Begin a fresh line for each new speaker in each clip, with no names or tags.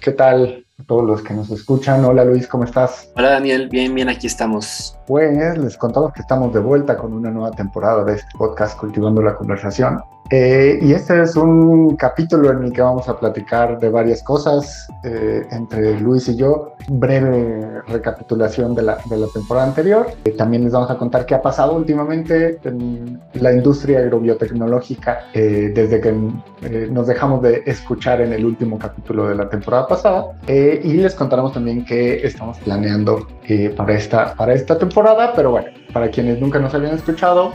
¿qué tal? A todos los que nos escuchan. Hola Luis, ¿cómo estás?
Hola Daniel, bien, bien, aquí estamos.
Pues les contamos que estamos de vuelta con una nueva temporada de este podcast Cultivando la Conversación. Eh, y este es un capítulo en el que vamos a platicar de varias cosas eh, entre Luis y yo. Breve recapitulación de la, de la temporada anterior. Eh, también les vamos a contar qué ha pasado últimamente en la industria agrobiotecnológica desde que nos dejamos de escuchar en el último capítulo de la temporada pasada. Y les contaremos también qué estamos planeando para, esta, para esta temporada. Pero bueno, para quienes nunca nos habían escuchado,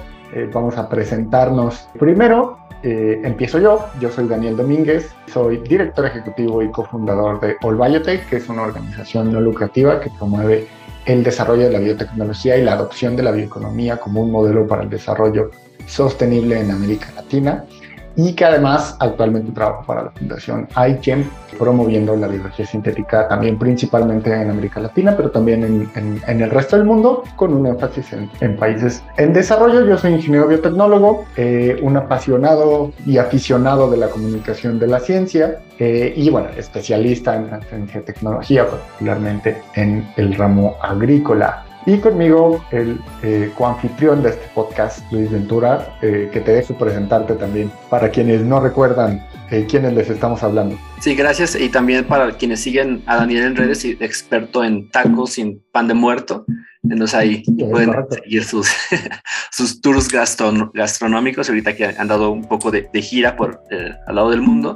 vamos a presentarnos primero eh, empiezo yo. Yo soy Daniel Domínguez, soy director ejecutivo y cofundador de All Biotech, que es una organización no lucrativa que promueve el desarrollo de la biotecnología y la adopción de la bioeconomía como un modelo para el desarrollo sostenible en América Latina y que además actualmente trabajo para la Fundación iGEM, promoviendo la biología sintética también principalmente en América Latina, pero también en, en, el resto del mundo, con un énfasis en, en, países en desarrollo. Yo soy ingeniero biotecnólogo, eh, un apasionado y aficionado de la comunicación de la ciencia eh, y bueno, especialista en ciencia tecnología, particularmente en el ramo agrícola. Y conmigo el eh, coanfitrión de este podcast, Luis Ventura, eh, que te dejo presentarte también para quienes no recuerdan eh, quiénes les estamos hablando.
Sí, gracias. Y también para quienes siguen a Daniel en redes, experto en tacos sin pan de muerto. Entonces ahí pueden seguir sus, sus tours gastronómicos, ahorita que han dado un poco de, gira por eh, al lado del mundo.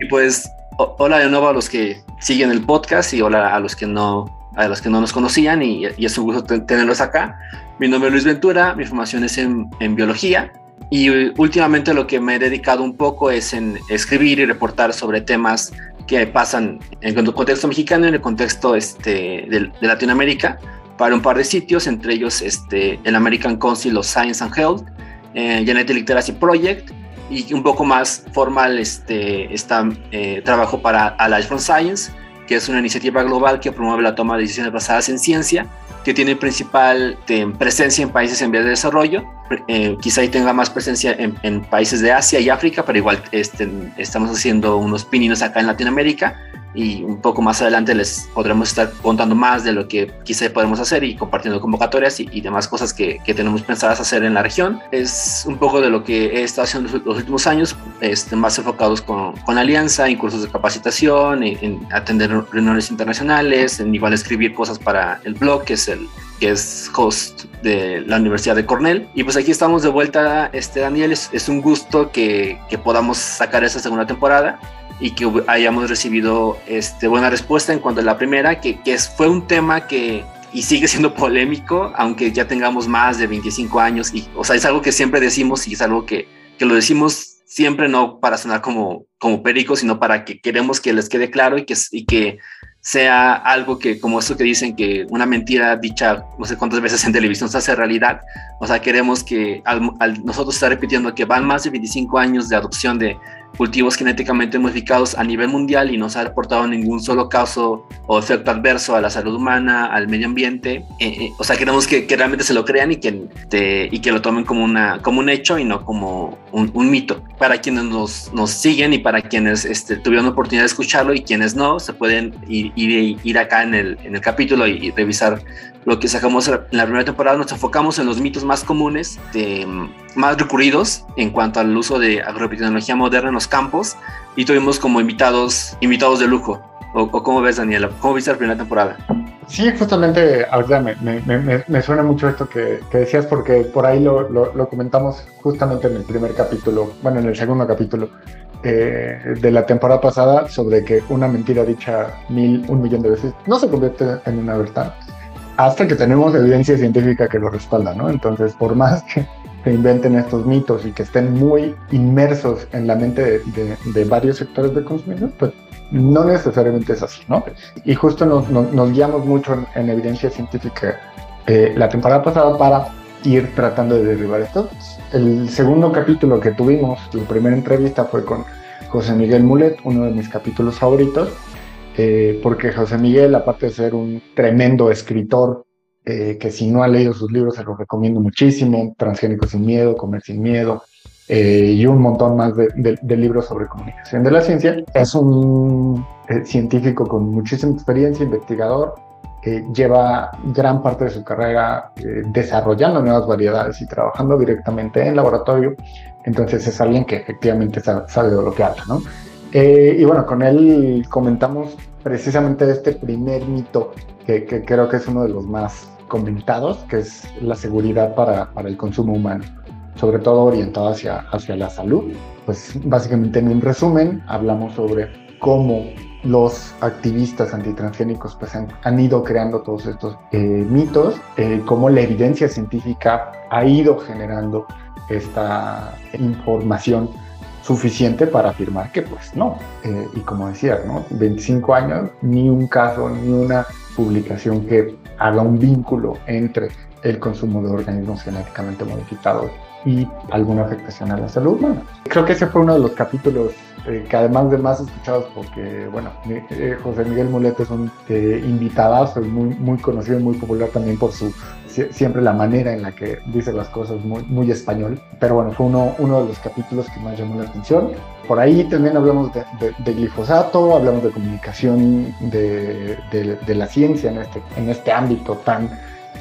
Y pues, hola de nuevo a los que siguen el podcast y hola a los que no a los que no nos conocían y, es un gusto tenerlos acá. Mi nombre es Luis Ventura, mi formación es en, en, biología y últimamente lo que me he dedicado un poco es en escribir y reportar sobre temas que pasan en el contexto mexicano y en el contexto este, de, Latinoamérica para un par de sitios, entre ellos este, el American Council of Science and Health, eh, Genetic Literacy Project y un poco más formal este, está, eh, trabajo para Alliance from Science, es una iniciativa global que promueve la toma de decisiones basadas en ciencia, que tiene principal presencia en países en vías de desarrollo, eh, quizá ahí tenga más presencia en, países de Asia y África, pero igual este, estamos haciendo unos pininos acá en Latinoamérica y un poco más adelante les podremos estar contando más de lo que quizá podemos hacer y compartiendo convocatorias y, demás cosas que, que, tenemos pensadas hacer en la región. Es un poco de lo que he estado haciendo los últimos años, este, más enfocados con, con Alianza, en cursos de capacitación, en, atender reuniones internacionales, en igual escribir cosas para el blog, que es el que es host de la Universidad de Cornell. Y pues aquí estamos de vuelta, este Daniel, es, es un gusto que, que podamos sacar esa segunda temporada y que hayamos recibido este, buena respuesta en cuanto a la primera, que, que fue un tema que y sigue siendo polémico, aunque ya tengamos más de 25 años. Y, o sea, es algo que siempre decimos y es algo que, que lo decimos siempre no para sonar como, como perico, sino para que queremos que les quede claro y que, y que sea algo que, como eso que dicen que una mentira dicha no sé cuántas veces en televisión se hace realidad. O sea, queremos que al, al nosotros estar repitiendo que van más de 25 años de adopción de cultivos genéticamente modificados a nivel mundial y no se ha reportado ningún solo caso o efecto adverso a la salud humana, al medio ambiente. Eh, eh, o sea, queremos que, que, realmente se lo crean y que, te, y que lo tomen como, una, como un hecho y no como un, un mito. Para quienes nos, nos, siguen y para quienes este, tuvieron la oportunidad de escucharlo y quienes no, se pueden ir, ir, ir acá en el, en el capítulo y, y revisar lo que sacamos en la primera temporada, nos enfocamos en los mitos más comunes, de, más recurridos en cuanto al uso de agrobiotecnología moderna en los campos y tuvimos como invitados, invitados de lujo. ¿O, cómo ves, Daniela? ¿Cómo viste la primera temporada?
Sí, justamente ahorita me, me, me, suena mucho esto que, que, decías porque por ahí lo, lo, comentamos justamente en el primer capítulo, bueno, en el segundo capítulo eh, de la temporada pasada sobre que una mentira dicha mil, un millón de veces no se convierte en una verdad hasta que tenemos evidencia científica que lo respalda, ¿no? Entonces, por más que se inventen estos mitos y que estén muy inmersos en la mente de, varios sectores de consumidor, pues no necesariamente es así, ¿no? Y justo nos, nos, guiamos mucho en, evidencia científica eh, la temporada pasada para ir tratando de derribar esto. El segundo capítulo que tuvimos, la primera entrevista fue con José Miguel Mulet, uno de mis capítulos favoritos, eh, porque José Miguel, aparte de ser un tremendo escritor, eh, que si no ha leído sus libros se los recomiendo muchísimo, Transgénico sin miedo, Comer sin miedo, eh, y un montón más de, libros sobre comunicación de la ciencia. Es un eh, científico con muchísima experiencia, investigador, lleva gran parte de su carrera desarrollando nuevas variedades y trabajando directamente en laboratorio. Entonces es alguien que efectivamente sabe, de lo que habla, ¿no? Y bueno, con él comentamos precisamente este primer mito que, que, creo que es uno de los más comentados, que es la seguridad para, para el consumo humano sobre todo orientado hacia, hacia la salud. Pues básicamente en un resumen hablamos sobre cómo los activistas antitransgénicos pues, han, ido creando todos estos eh, mitos, eh, cómo la evidencia científica ha ido generando esta información suficiente para afirmar que pues no. Eh, y como decía, ¿no? 25 años, ni un caso, ni una publicación que haga un vínculo entre el consumo de organismos genéticamente modificados y alguna afectación a la salud humana. Creo que ese fue uno de los capítulos eh, que además de más escuchados porque, bueno, eh, José Miguel Mulet es un eh, muy, muy conocido y muy popular también por su siempre la manera en la que dice las cosas muy, muy español. Pero bueno, fue uno, uno de los capítulos que más llamó la atención. Por ahí también hablamos de, glifosato, hablamos de comunicación de, de, la ciencia en este, en este ámbito tan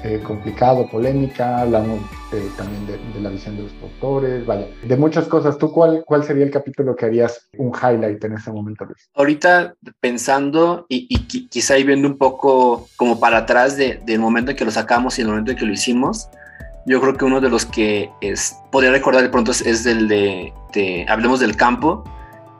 eh, complicado, polémica, hablamos eh, también de, la visión de los doctores, vaya, de muchas cosas. ¿Tú cuál, cuál sería el capítulo que harías un highlight en este momento, Luis?
Ahorita pensando y, quizá ahí viendo un poco como para atrás de, del momento en que lo sacamos y el momento en que lo hicimos, yo creo que uno de los que es, podría recordar de pronto es, es del de, de Hablemos del Campo,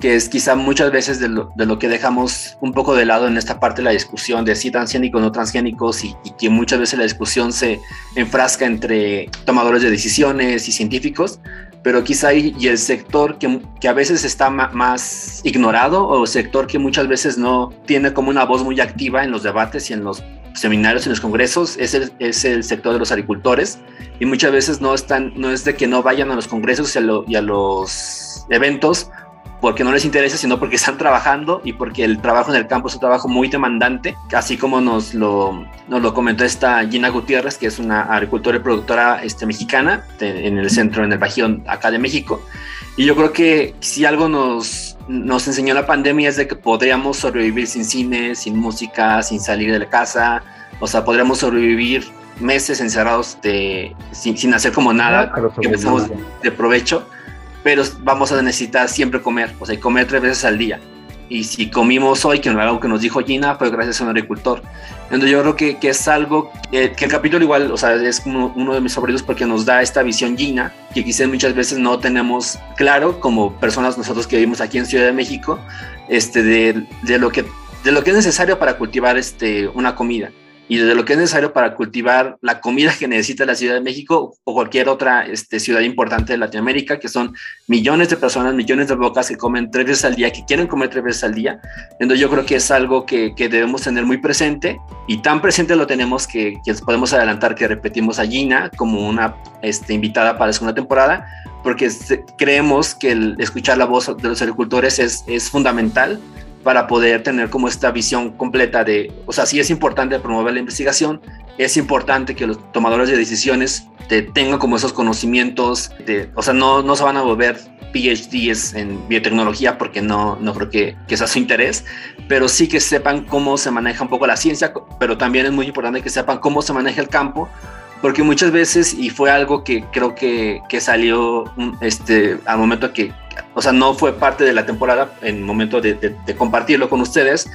que es quizá muchas veces de lo, de lo, que dejamos un poco de lado en esta parte de la discusión de si transgénicos no transgénicos y, que muchas veces la discusión se enfrasca entre tomadores de decisiones y científicos, pero quizá y, el sector que, que, a veces está más ignorado o el sector que muchas veces no tiene como una voz muy activa en los debates y en los seminarios y en los congresos es el, es el sector de los agricultores y muchas veces no están no es de que no vayan a los congresos y a los eventos porque no les interesa, sino porque están trabajando y porque el trabajo en el campo es un trabajo muy demandante, así como nos lo, nos lo comentó esta Gina Gutiérrez, que es una agricultora y productora este, mexicana en el centro, en el Bajío, acá de México. Y yo creo que si algo nos, nos enseñó la pandemia es de que podríamos sobrevivir sin cine, sin música, sin salir de la casa, o sea, podríamos sobrevivir meses encerrados de, sin, sin hacer como nada, que empezamos de provecho pero vamos a necesitar siempre comer, o sea, comer tres veces al día. Y si comimos hoy, que algo que nos dijo Gina, fue gracias a un agricultor. Entonces yo creo que, que es algo que, el capítulo igual, o sea, es uno, uno de mis favoritos porque nos da esta visión Gina, que quizás muchas veces no tenemos claro como personas nosotros que vivimos aquí en Ciudad de México, este, de, de lo, que, de lo que es necesario para cultivar este, una comida y de lo que es necesario para cultivar la comida que necesita la Ciudad de México o cualquier otra este, ciudad importante de Latinoamérica, que son millones de personas, millones de bocas que comen tres veces al día, que quieren comer tres veces al día. Entonces yo creo que es algo que, que debemos tener muy presente y tan presente lo tenemos que, que podemos adelantar que repetimos a Gina como una este, invitada para la segunda temporada, porque creemos que el escuchar la voz de los agricultores es, es fundamental para poder tener como esta visión completa de, o sea, sí es importante promover la investigación, es importante que los tomadores de decisiones tengan como esos conocimientos, de, o sea, no, no se van a volver PhDs en biotecnología porque no, no creo que, que sea su interés, pero sí que sepan cómo se maneja un poco la ciencia, pero también es muy importante que sepan cómo se maneja el campo, porque muchas veces, y fue algo que creo que, que salió este, al momento que, o sea, no fue parte de la temporada en el momento de, de, compartirlo con ustedes,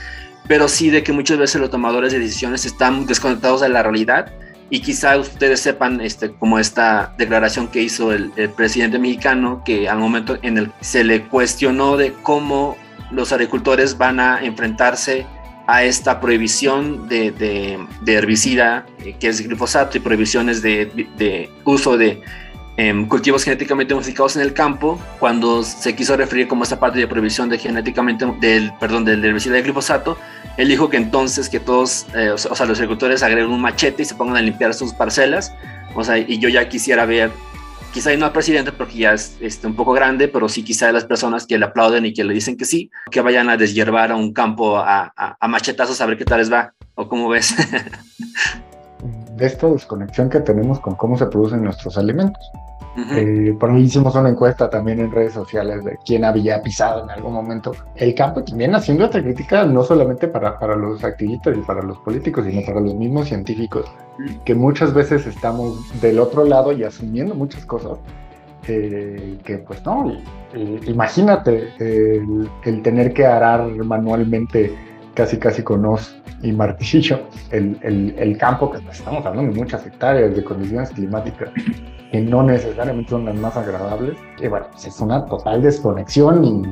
pero sí de que muchas veces los tomadores de decisiones están desconectados de la realidad y quizá ustedes sepan este, como esta declaración que hizo el, el presidente mexicano, que al momento en el se le cuestionó de cómo los agricultores van a enfrentarse a esta prohibición de, herbicida eh, que es glifosato y prohibiciones de, de uso de em, cultivos genéticamente modificados en el campo, cuando se quiso referir como esta parte de prohibición de genéticamente del perdón del herbicida de glifosato, él dijo que entonces que todos, eh, o, sea, los agricultores agreguen un machete y se pongan a limpiar sus parcelas, o sea, y yo ya quisiera ver quizá no al presidente porque ya es este, un poco grande, pero sí quizá de las personas que le aplauden y que le dicen que sí, que vayan a deshiervar a un campo a, a, machetazos a ver qué tal les va, o cómo ves.
de esta desconexión que tenemos con cómo se producen nuestros alimentos. Eh, por ahí hicimos una encuesta también en redes sociales de quién había pisado en algún momento el campo, también haciendo otra crítica no solamente para, para los activistas y para los políticos, sino para los mismos científicos, que muchas veces estamos del otro lado y asumiendo muchas cosas eh, que pues no, imagínate el, tener que arar manualmente casi casi con y martillo el, el, campo que estamos hablando de muchas hectáreas de condiciones climáticas que no necesariamente son las más agradables. Y bueno, pues es una total desconexión y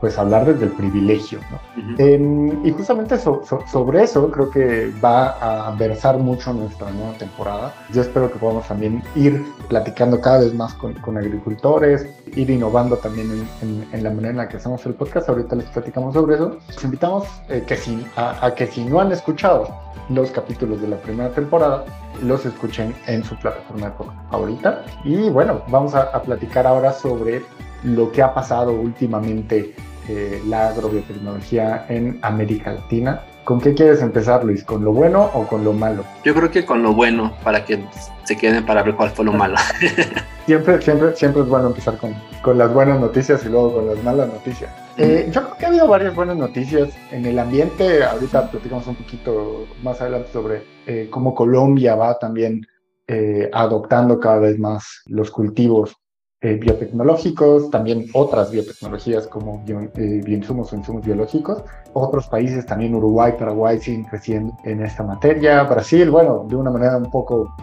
pues hablar desde el privilegio. ¿no? Em, y justamente sobre eso creo que va a versar mucho nuestra nueva temporada. Yo espero que podamos también ir platicando cada vez más con, con agricultores, ir innovando también en, en, la manera en la que hacemos el podcast. Ahorita les platicamos sobre eso. Les invitamos eh, que si, a, a que si no han escuchado los capítulos de la primera temporada, los escuchen en su plataforma favorita. Y bueno, vamos a, platicar ahora sobre lo que ha pasado últimamente eh, la agrobiotecnología en América Latina. ¿Con qué quieres empezar, Luis? ¿Con lo bueno o con lo malo?
Yo creo que con lo bueno, para que se queden para ver cuál fue lo malo.
siempre, siempre, siempre es bueno empezar con, con las buenas noticias y luego con las malas noticias. Eh, yo creo que ha habido varias buenas noticias en el ambiente. Ahorita platicamos un poquito más adelante sobre eh, cómo Colombia va también eh, adoptando cada vez más los cultivos biotecnológicos, también otras biotecnologías como bioinsumos o insumos biológicos. Otros países, también Uruguay, Paraguay, siguen creciendo en esta materia. Brasil, bueno, de una manera un poco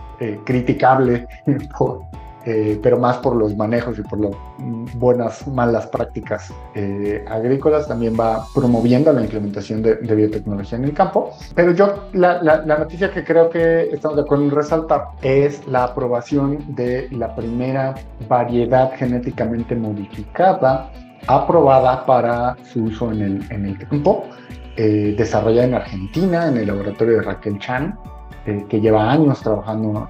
criticable por eh, pero más por los manejos y por las buenas, malas prácticas eh, agrícolas, también va promoviendo la implementación de, biotecnología en el campo. Pero yo, la, la, noticia que creo que estamos de acuerdo en resaltar es la aprobación de la primera variedad genéticamente modificada aprobada para su uso en el, en el campo, eh, desarrollada en Argentina, en el laboratorio de Raquel Chan, eh, que lleva años trabajando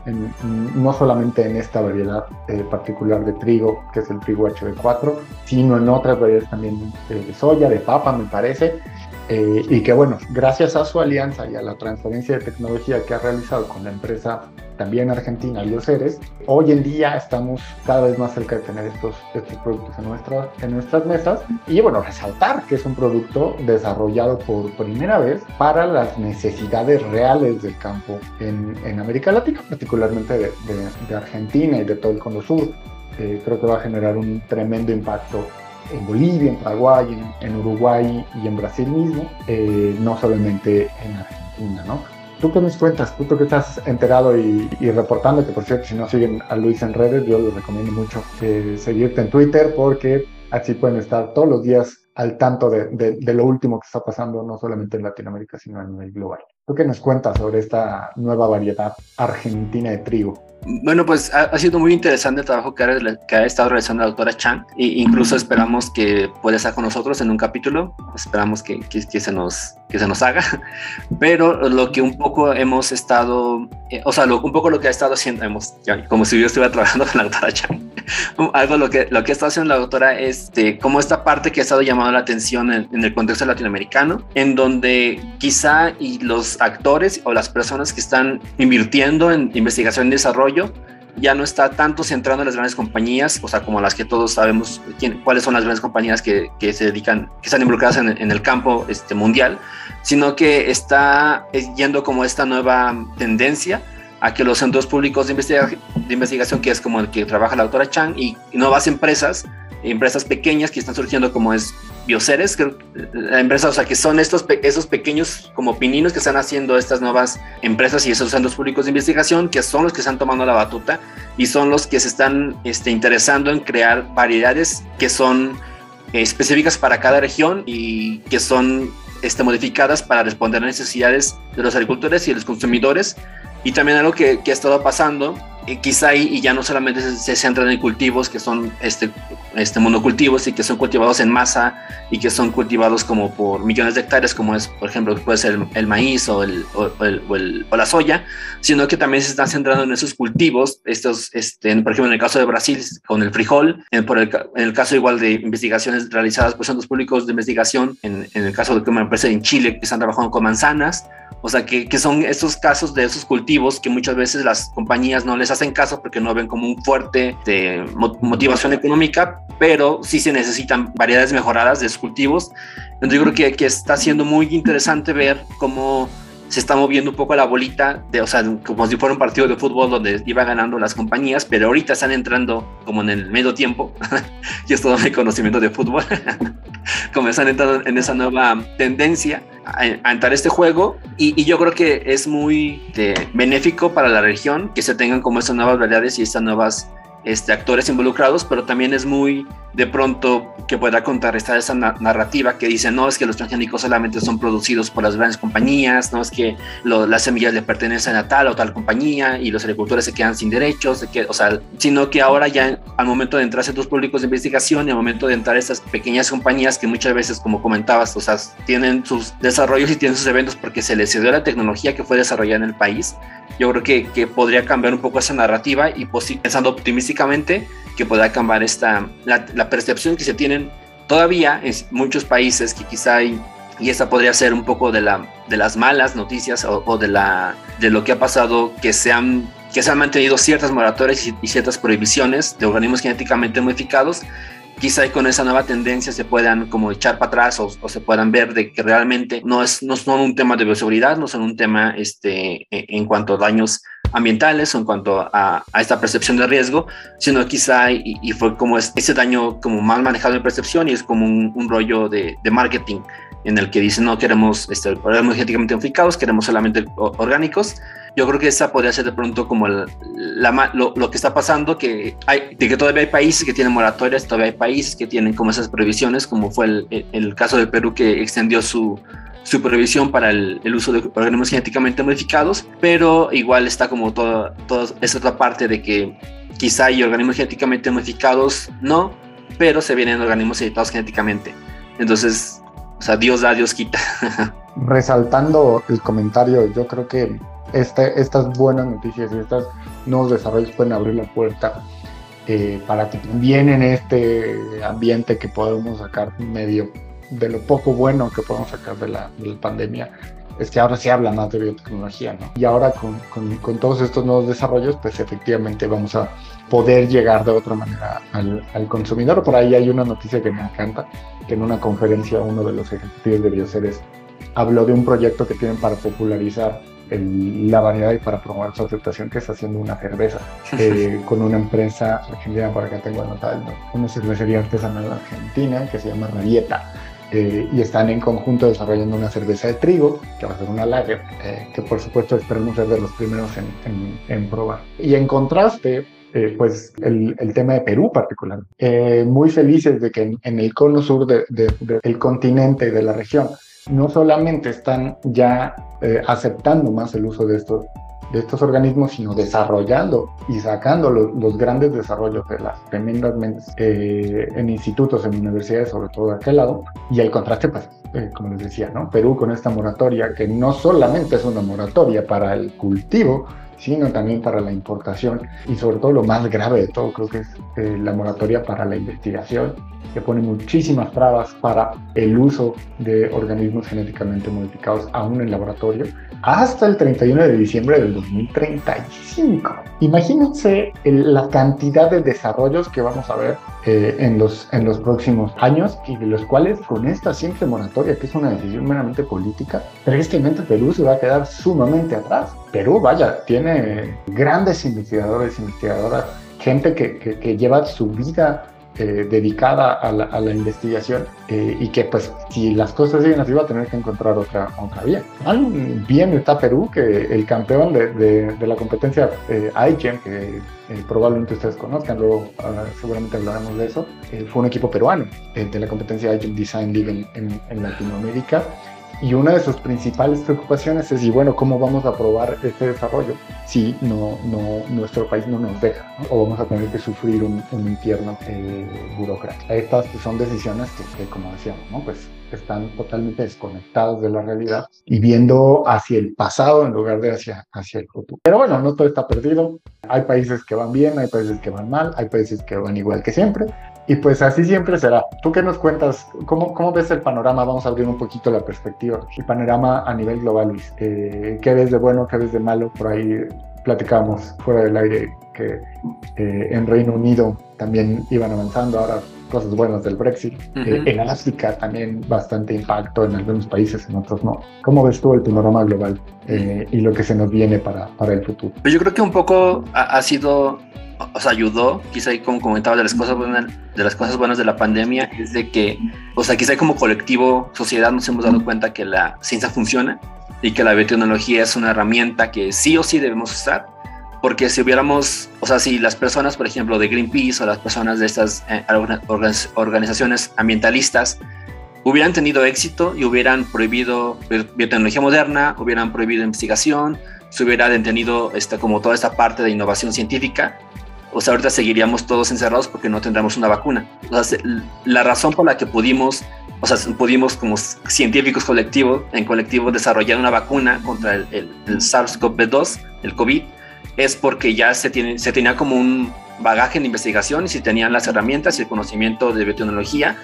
no solamente en esta variedad eh, particular de trigo, que es el trigo HB4, sino en otras variedades también de soya, de papa, me parece, eh, y que bueno, gracias a su alianza y a la transferencia de tecnología que ha realizado con la empresa también argentina, los seres, hoy en día estamos cada vez más cerca de tener estos, estos productos en, nuestra, en nuestras mesas y bueno, resaltar que es un producto desarrollado por primera vez para las necesidades reales del campo en, en América Latina, particularmente de, de, Argentina y de todo el Cono Sur. Eh, creo que va a generar un tremendo impacto en Bolivia, en Paraguay, en, Uruguay y en Brasil mismo, eh, no solamente en Argentina, ¿no? ¿Tú qué nos cuentas? Tú que estás enterado y, reportando, que por cierto, si no siguen a Luis en redes, yo les recomiendo mucho eh, seguirte en Twitter porque así pueden estar todos los días al tanto de, de, lo último que está pasando, no solamente en Latinoamérica, sino a nivel global. ¿Tú qué nos cuentas sobre esta nueva variedad argentina de trigo?
Bueno, pues ha, sido muy interesante el trabajo que ha, que ha estado realizando la doctora Chang e incluso esperamos que pueda estar con nosotros en un capítulo, esperamos que, que, se, nos, que se nos haga, pero lo que un poco hemos estado, eh, o sea, lo, un poco lo que ha estado haciendo, hemos, como si yo estuviera trabajando con la doctora Chang, algo lo que, lo que ha estado haciendo la doctora es de, como esta parte que ha estado llamando la atención en, en el contexto latinoamericano, en donde quizá y los actores o las personas que están invirtiendo en investigación y desarrollo, ya no está tanto centrado en las grandes compañías, o sea, como las que todos sabemos quién, cuáles son las grandes compañías que, que, se dedican, que están involucradas en, el campo este, mundial, sino que está yendo como esta nueva tendencia a que los centros públicos de, de investigación, que es como el que trabaja la autora Chang, y nuevas empresas, empresas pequeñas que están surgiendo como es Bioceres, que, la empresa, o sea, que son estos esos pequeños como pininos que están haciendo estas nuevas empresas y esos centros públicos de investigación, que son los que están tomando la batuta y son los que se están este, interesando en crear variedades que son específicas para cada región y que son este, modificadas para responder a necesidades de los agricultores y de los consumidores. Y también algo que, que ha estado pasando y quizá y, ya no solamente se, centran en cultivos que son este, este monocultivos y que son cultivados en masa y que son cultivados como por millones de hectáreas, como es, por ejemplo, puede ser el, maíz o, el, o, el, o, la soya, sino que también se están centrando en esos cultivos, estos, este, por ejemplo, en el caso de Brasil, con el frijol, en, por el, en el caso igual de investigaciones realizadas por centros públicos de investigación, en, en el caso de una empresa en Chile que están trabajando con manzanas, O sea, que, que, son estos casos de esos cultivos que muchas veces las compañías no les hacen caso porque no ven como un fuerte de motivación económica, pero sí se necesitan variedades mejoradas de cultivos. Entonces yo creo que, que está siendo muy interesante ver cómo se está moviendo un poco la bolita, de, o sea, como si fuera un partido de fútbol donde iba ganando las compañías, pero ahorita están entrando como en el medio tiempo, y es todo mi conocimiento de fútbol, como están entrando en esa nueva tendencia a, entrar este juego, y, yo creo que es muy benéfico para la región que se tengan como estas nuevas variedades y estas nuevas este, actores involucrados, pero también es muy de pronto que pueda contrarrestar esa narrativa que dice, no, es que los transgénicos solamente son producidos por las grandes compañías, no es que las semillas le pertenecen a tal o tal compañía y los agricultores se quedan sin derechos, o sea, sino que ahora ya al momento de entrar a centros públicos de investigación y al momento de entrar a estas pequeñas compañías que muchas veces, como comentabas, o sea, tienen sus desarrollos y tienen sus eventos porque se les dio la tecnología que fue desarrollada en el país, yo creo que, que podría cambiar un poco esa narrativa y pues, pensando que pueda cambiar esta, la, percepción que se tienen todavía en muchos países que quizá hay, y esta podría ser un poco de, la, de las malas noticias o, de, la, de lo que ha pasado, que se han, que se han mantenido ciertas moratorias y, ciertas prohibiciones de organismos genéticamente modificados, quizá con esa nueva tendencia se puedan como echar para atrás o, se puedan ver de que realmente no, es, no son un tema de bioseguridad, no son un tema este, e, en cuanto a daños ambientales o en cuanto a, a esta percepción de riesgo, sino quizá y, fue como ese daño como mal manejado en percepción y es como un, rollo de, de, marketing en el que dicen no queremos este, organismos genéticamente modificados, queremos solamente orgánicos. Yo creo que esa podría ser de pronto como la, lo, lo, que está pasando, que, hay, de que todavía hay países que tienen moratorias, todavía hay países que tienen como esas previsiones, como fue el, el caso de Perú que extendió su, supervisión para el, uso de organismos genéticamente modificados, pero igual está como toda, toda esa otra parte de que quizá hay organismos genéticamente modificados, no, pero se vienen organismos editados genéticamente. Entonces, o sea, Dios da, Dios quita.
Resaltando el comentario, yo creo que estas buenas noticias y estos nuevos desarrollos pueden abrir la puerta eh, para que también en este ambiente que podemos sacar medio de lo poco bueno que podemos sacar de la, pandemia es que ahora se habla más de biotecnología, ¿no? Y ahora con, con, todos estos nuevos desarrollos, pues efectivamente vamos a poder llegar de otra manera al, al, consumidor. Por ahí hay una noticia que me encanta, que en una conferencia uno de los ejecutivos de Bioceres habló de un proyecto que tienen para popularizar la variedad y para promover su aceptación que está haciendo una cerveza eh, con una empresa argentina, por acá tengo anotado, una cervecería artesanal argentina que se llama Rabieta eh, y están en conjunto desarrollando una cerveza de trigo, que va a ser una lager, eh, que por supuesto esperamos ser de los primeros en, en, probar. Y en contraste, eh, pues el, el, tema de Perú particular. muy felices de que en, el cono sur del de, continente y de la región no solamente están ya aceptando más el uso de estos de estos organismos, sino desarrollando y sacando los, grandes desarrollos de las tremendas eh, en institutos, en universidades, sobre todo de aquel lado. Y el contraste, pues, eh, como les decía, ¿no? Perú con esta moratoria, que no solamente es una moratoria para el cultivo, sino también para la importación y sobre todo lo más grave de todo creo que es eh, la moratoria para la investigación que pone muchísimas trabas para el uso de organismos genéticamente modificados aún en laboratorio hasta el 31 de diciembre del 2035. Imagínense la cantidad de desarrollos que vamos a ver eh, en, los, en los próximos años y de los cuales con esta simple moratoria, que es una decisión meramente política, tristemente Perú se va a quedar sumamente atrás. Perú, vaya, tiene grandes investigadores, investigadoras, gente que, que, que lleva su vida eh, dedicada a la, a la investigación eh, y que pues si las cosas siguen así va a tener que encontrar otra, otra vía. bien está Perú, que el campeón de, de, la competencia eh, iGEM, que eh, probablemente ustedes conozcan, luego ah, seguramente hablaremos de eso, fue un equipo peruano de la competencia iGEM Design League en, en Latinoamérica y una de sus principales preocupaciones es, y bueno, ¿cómo vamos a probar este desarrollo si no, no, nuestro país no nos deja? O vamos a tener que sufrir un, un infierno eh, burocrático. Estas son decisiones que, como decíamos, ¿no? pues están totalmente desconectados de la realidad y viendo hacia el pasado en lugar de hacia, hacia el futuro. Pero bueno, no todo está perdido. Hay países que van bien, hay países que van mal, hay países que van igual que siempre. Y pues así siempre será. ¿Tú qué nos cuentas? ¿Cómo, cómo ves el panorama? Vamos a abrir un poquito la perspectiva. El panorama a nivel global, Luis. Eh, ¿Qué ves de bueno? ¿Qué ves de malo? Por ahí platicamos fuera del aire que eh, en Reino Unido también iban avanzando. Ahora cosas buenas del Brexit. Eh, en África también bastante impacto en algunos países, en otros no. ¿Cómo ves tú el panorama global eh, y lo que se nos viene para, para el futuro?
Pues yo creo que un poco ha, sido, o sea, ayudó, quizá como comentaba, de las cosas buenas de las cosas buenas de la pandemia es de que, o sea, quizá como colectivo, sociedad, nos hemos dado cuenta que la ciencia funciona y que la biotecnología es una herramienta que sí o sí debemos usar porque si hubiéramos, o sea, si las personas, por ejemplo, de Greenpeace o las personas de estas eh, organizaciones ambientalistas hubieran tenido éxito y hubieran prohibido biotecnología moderna, hubieran prohibido investigación, se hubiera detenido esta, como toda esta parte de innovación científica, o sea, ahorita seguiríamos todos encerrados porque no tendríamos una vacuna. La razón por la que pudimos, o sea, pudimos como científicos colectivos, en colectivo, desarrollar una vacuna contra el SARS-CoV-2, el COVID, es porque ya se, tiene, se tenía como un bagaje en investigación y se tenían las herramientas y el conocimiento de biotecnología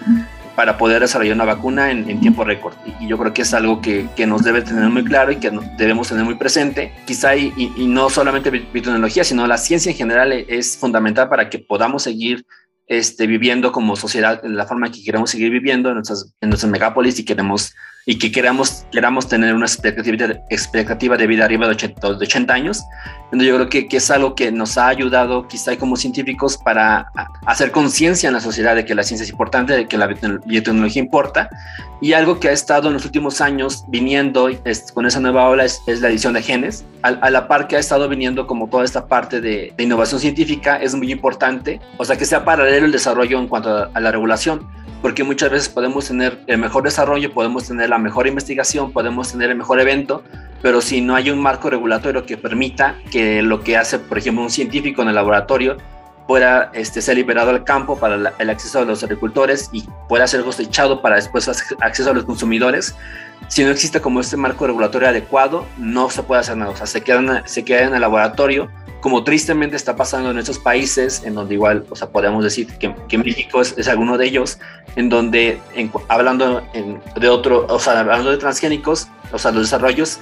para poder desarrollar una vacuna en, tiempo récord. Y, yo creo que es algo que, que, nos debe tener muy claro y que debemos tener muy presente. Quizá y, no solamente biotecnología, sino la ciencia en general es fundamental para que podamos seguir este, viviendo como sociedad en la forma que queremos seguir viviendo en nuestras, en nuestras megápolis y queremos y que queramos, queramos tener una expectativa de, expectativa de vida arriba de 80, de 80 años. Entonces yo creo que, que, es algo que nos ha ayudado quizá como científicos para hacer conciencia en la sociedad de que la ciencia es importante, de que la biotecnología importa. Y algo que ha estado en los últimos años viniendo es, con esa nueva ola es, la edición de genes. A, a, la par que ha estado viniendo como toda esta parte de, de, innovación científica es muy importante. O sea, que sea paralelo el desarrollo en cuanto a, a la regulación porque muchas veces podemos tener el mejor desarrollo, podemos tener la mejor investigación, podemos tener el mejor evento, pero si no hay un marco regulatorio que permita que lo que hace, por ejemplo, un científico en el laboratorio pueda este, ser liberado al campo para el acceso a los agricultores y pueda ser cosechado para después acceso a los consumidores, si no existe como este marco regulatorio adecuado, no se puede hacer nada. O sea, se queda, se queda en el laboratorio como tristemente está pasando en estos países, en donde igual, o sea, podemos decir que, que México es, es, alguno de ellos, en donde, hablando de otro, o sea, hablando de transgénicos, o sea, los desarrollos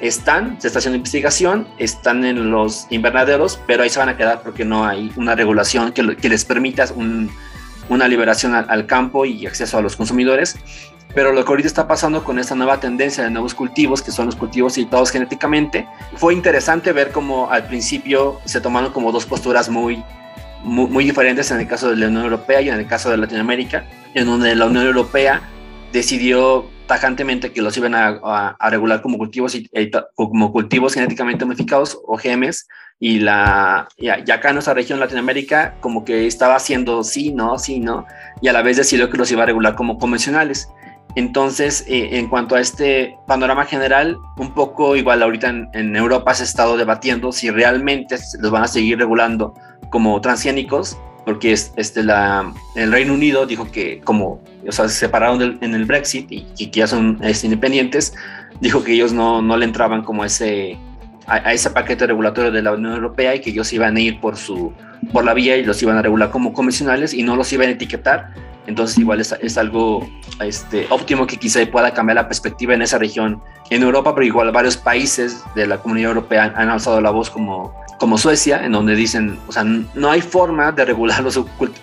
están, se está haciendo investigación, están en los invernaderos, pero ahí se van a quedar porque no hay una regulación que, que les permita un, una liberación al, campo y acceso a los consumidores. Pero lo que ahorita está pasando con esta nueva tendencia de nuevos cultivos, que son los cultivos editados genéticamente, fue interesante ver cómo al principio se tomaron como dos posturas muy, muy, diferentes en el caso de la Unión Europea y en el caso de Latinoamérica, en donde la Unión Europea decidió tajantemente que los iban a, regular como cultivos, como cultivos genéticamente modificados o GMs, y, la, y, acá en nuestra región Latinoamérica como que estaba haciendo sí, no, sí, no, y a la vez decidió que los iba a regular como convencionales. Entonces, eh, en cuanto a este panorama general, un poco igual ahorita en, Europa se ha estado debatiendo si realmente los van a seguir regulando como transgénicos, porque este, la, el Reino Unido dijo que como o sea, se separaron en el Brexit y, que ya son este, independientes, dijo que ellos no, no le entraban como ese, a, ese paquete regulatorio de la Unión Europea y que ellos iban a ir por, su, por la vía y los iban a regular como convencionales y no los iban a etiquetar entonces igual es, algo este, óptimo que quizá pueda cambiar la perspectiva en esa región. En Europa, pero igual varios países de la Comunidad Europea han, alzado la voz como, como Suecia, en donde dicen, o sea, no hay forma de regular los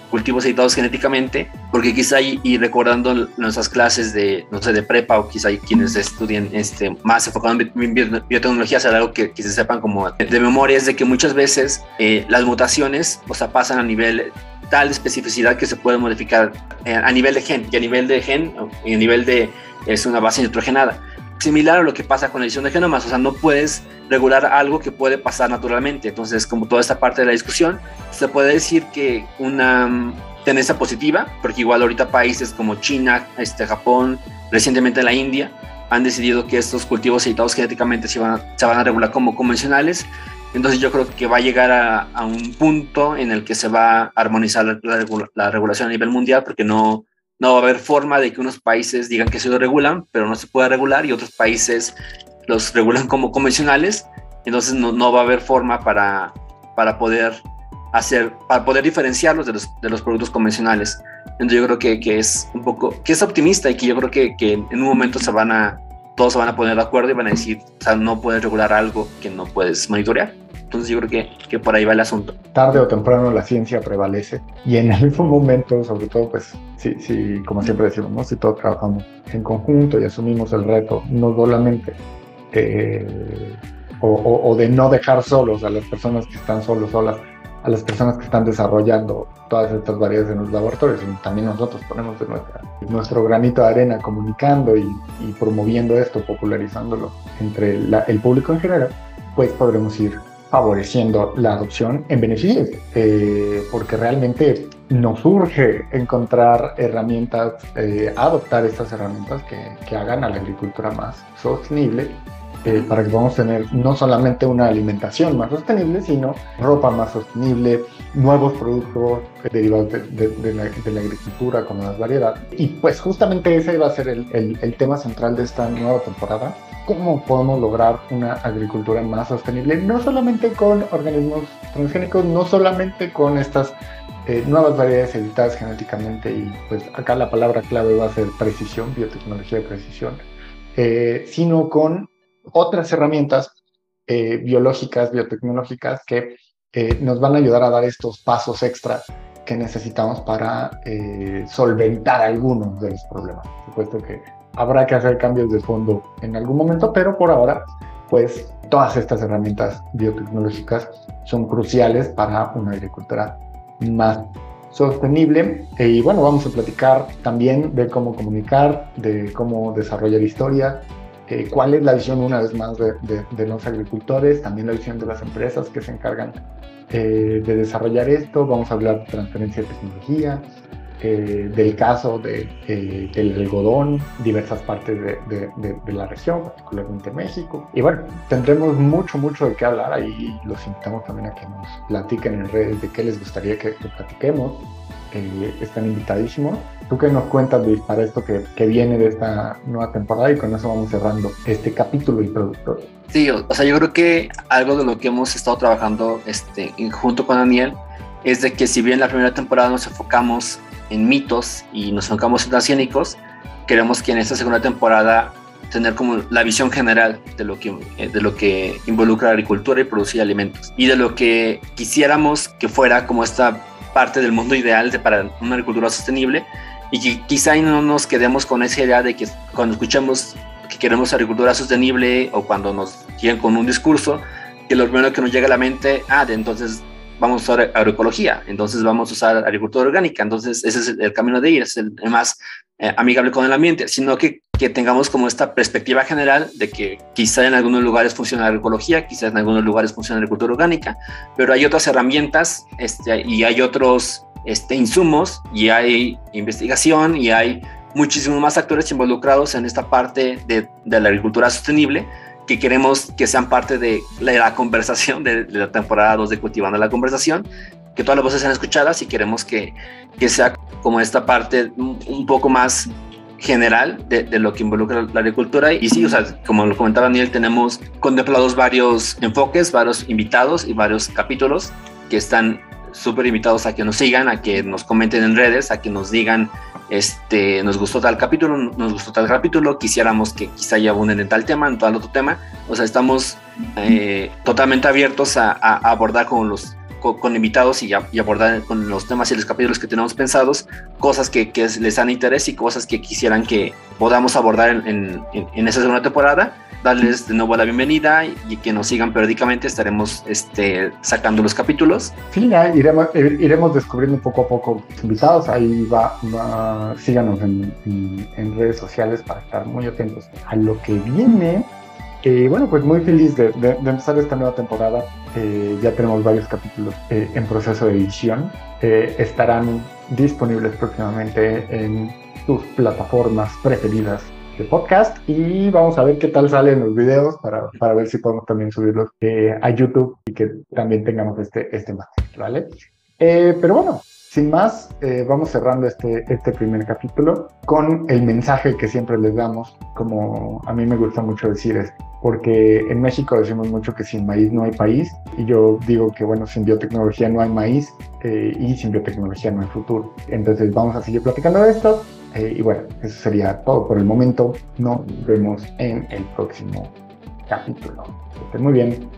cultivos editados genéticamente, porque quizá y, recordando nuestras clases de, no sé, de prepa o quizá hay quienes estudien este, más enfocado en biotecnología, será algo que, que, se sepan como de, memoria, es de que muchas veces eh, las mutaciones, o sea, pasan a nivel tal especificidad que se puede modificar eh, a nivel de gen, y a nivel de gen, y a nivel de, es una base nitrogenada. Similar a lo que pasa con la edición de genomas, o sea, no puedes regular algo que puede pasar naturalmente. Entonces, como toda esta parte de la discusión, se puede decir que una mm, tendencia positiva, porque igual ahorita países como China, este, Japón, recientemente la India, han decidido que estos cultivos editados genéticamente se van, se van a regular como convencionales entonces yo creo que va a llegar a, un punto en el que se va a armonizar la, regulación a nivel mundial porque no, no va a haber forma de que unos países digan que se lo regulan, pero no se puede regular y otros países los regulan como convencionales. Entonces no, no va a haber forma para, para poder hacer, para poder diferenciarlos de los, de los productos convencionales. Entonces yo creo que, que, es un poco, que es optimista y que yo creo que, que en un momento se van a, todos se van a poner de acuerdo y van a decir, no puedes regular algo que no puedes monitorear. Entonces yo creo que, que por ahí va el asunto.
Tarde o temprano la ciencia prevalece y en algún momento, sobre todo, pues, sí, sí, como siempre decimos, ¿no? si todos trabajamos en conjunto y asumimos el reto, no solamente eh, o, o, de no dejar solos a las personas que están solos, solas, a las personas que están desarrollando todas estas variedades en los laboratorios, y también nosotros ponemos nuestra, nuestro granito de arena comunicando y, y promoviendo esto, popularizándolo entre el público en general, pues podremos ir favoreciendo la adopción en beneficio, eh, porque realmente nos urge encontrar herramientas, eh, adoptar estas herramientas que, que, hagan a la agricultura más sostenible, eh, para que podamos tener no solamente una alimentación más sostenible, sino ropa más sostenible, nuevos productos derivados de, de, la, de la, agricultura con más variedad. Y pues justamente ese va a ser el, el, el tema central de esta nueva temporada, cómo podemos lograr una agricultura más sostenible, no solamente con organismos transgénicos, no solamente con estas eh, nuevas variedades editadas genéticamente, y pues acá la palabra clave va a ser precisión, biotecnología de precisión, eh, sino con otras herramientas eh, biológicas, biotecnológicas que eh, nos van a ayudar a dar estos pasos extra que necesitamos para eh, solventar algunos de los problemas. Por supuesto que habrá que hacer cambios de fondo en algún momento, pero por ahora, pues todas estas herramientas biotecnológicas son cruciales para una agricultura más sostenible. Y bueno, vamos a platicar también de cómo comunicar, de cómo desarrollar historias, eh, cuál es la visión una vez más de, de, de, los agricultores, también la visión de las empresas que se encargan eh, de desarrollar esto. Vamos a hablar de transferencia de tecnología, eh, del caso de, eh, del algodón, diversas partes de, de, la región, particularmente México. Y bueno, tendremos mucho, mucho de qué hablar. Ahí los invitamos también a que nos platiquen en redes de qué les gustaría que platiquemos. Eh, están invitadísimos. ¿Tú qué nos cuentas, Luis, para esto que, que, viene de esta nueva temporada? Y con eso vamos cerrando este capítulo y producto.
Sí, o, o sea, yo creo que algo de lo que hemos estado trabajando este, junto con Daniel es de que si bien la primera temporada nos enfocamos en mitos y nos enfocamos en transgénicos, queremos que en esta segunda temporada tener como la visión general de lo que eh, de lo que involucra la agricultura y producir alimentos y de lo que quisiéramos que fuera como esta parte del mundo ideal de, para una agricultura sostenible y que quizá no nos quedemos con esa idea de que cuando escuchamos que queremos agricultura sostenible o cuando nos llegan con un discurso que lo primero que nos llega a la mente ah de entonces vamos a usar agroecología, entonces vamos a usar agricultura orgánica, entonces ese es el camino de ir, es el más eh, amigable con el ambiente, sino que, que tengamos como esta perspectiva general de que quizá en algunos lugares funciona la agroecología, quizá en algunos lugares funciona la agricultura orgánica, pero hay otras herramientas este, y hay otros este, insumos y hay investigación y hay muchísimos más actores involucrados en esta parte de, de la agricultura sostenible que queremos que sean parte de la, conversación de, la temporada 2 de Cultivando la Conversación, que todas las voces sean escuchadas y queremos que, que sea como esta parte un, poco más general de, de, lo que involucra la agricultura. Y sí, o sea, como lo comentaba Daniel, tenemos contemplados varios enfoques, varios invitados y varios capítulos que están súper invitados a que nos sigan, a que nos comenten en redes, a que nos digan este, nos gustó tal capítulo, nos gustó tal capítulo, quisiéramos que quizá ya abunden en tal tema, en tal otro tema. O sea, estamos eh, totalmente abiertos a, abordar con los con, invitados y, a, abordar con los temas y los capítulos que tenemos pensados, cosas que, que les dan interés y cosas que quisieran que podamos abordar en, en, en esa segunda temporada darles de nuevo la bienvenida y que nos sigan periódicamente, estaremos este, sacando los capítulos.
Sí, ya iremos, iremos descubriendo poco a poco invitados, ahí va, va síganos en, en, en, redes sociales para estar muy atentos a lo que viene. Eh, bueno, pues muy feliz de, de, de empezar esta nueva temporada. Eh, ya tenemos varios capítulos eh, en proceso de edición. Eh, estarán disponibles próximamente en tus plataformas preferidas de podcast y vamos a ver qué tal salen los videos para, para ver si podemos también subirlos eh, a YouTube y que también tengamos este, este material, ¿vale? Eh, pero bueno, sin más, eh, vamos cerrando este, este primer capítulo con el mensaje que siempre les damos, como a mí me gusta mucho decir es, porque en México decimos mucho que sin maíz no hay país, y yo digo que bueno, sin biotecnología no hay maíz eh, y sin biotecnología no hay futuro. Entonces vamos a seguir platicando de esto, eh, y bueno, eso sería todo por el momento. Nos vemos en el próximo capítulo. Que estén muy bien.